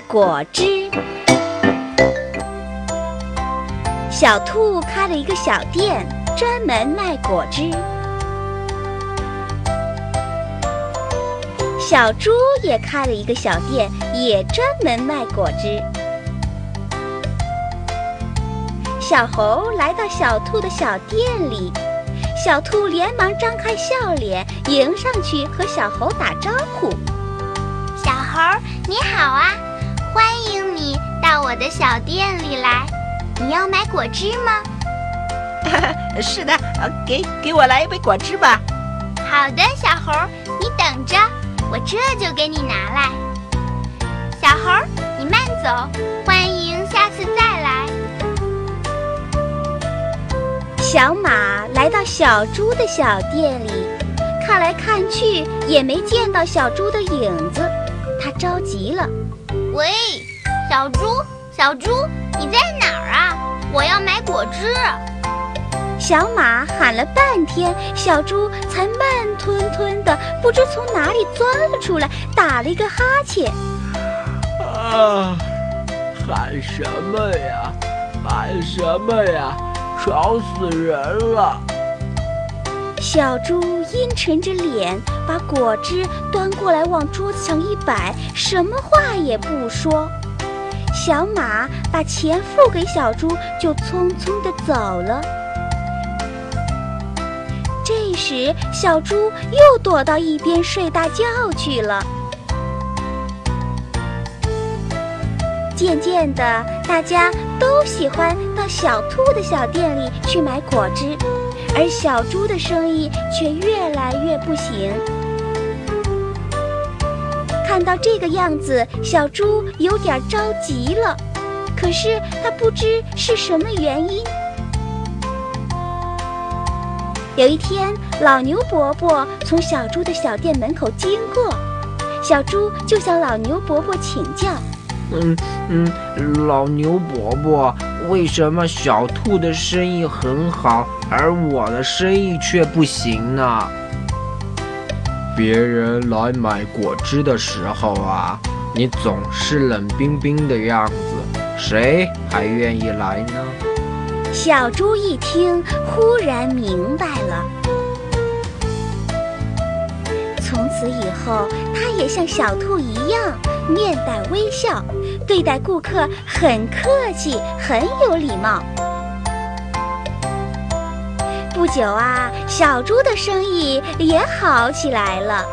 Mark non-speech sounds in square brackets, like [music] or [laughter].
果汁。小兔开了一个小店，专门卖果汁。小猪也开了一个小店，也专门卖果汁。小猴来到小兔的小店里，小兔连忙张开笑脸迎上去和小猴打招呼：“小猴，你好啊，到我的小店里来。你要买果汁吗？”“ [laughs] 是的，给给我来一杯果汁吧。”“好的，小猴，你等着。”我这就给你拿来，小猴，你慢走，欢迎下次再来。小马来到小猪的小店里，看来看去也没见到小猪的影子，他着急了。喂，小猪，小猪，你在哪儿啊？我要买果汁。小马喊了半天，小猪才慢吞吞的，不知从哪里钻了出来，打了一个哈欠。啊，喊什么呀？喊什么呀？吵死人了！小猪阴沉着脸，把果汁端过来，往桌子上一摆，什么话也不说。小马把钱付给小猪，就匆匆的走了。这时，小猪又躲到一边睡大觉去了。渐渐的，大家都喜欢到小兔的小店里去买果汁，而小猪的生意却越来越不行。看到这个样子，小猪有点着急了，可是他不知是什么原因。有一天，老牛伯伯从小猪的小店门口经过，小猪就向老牛伯伯请教：“嗯嗯，老牛伯伯，为什么小兔的生意很好，而我的生意却不行呢？”别人来买果汁的时候啊，你总是冷冰冰的样子，谁还愿意来呢？小猪一听，忽然明白了。从此以后，他也像小兔一样，面带微笑，对待顾客很客气，很有礼貌。不久啊，小猪的生意也好起来了。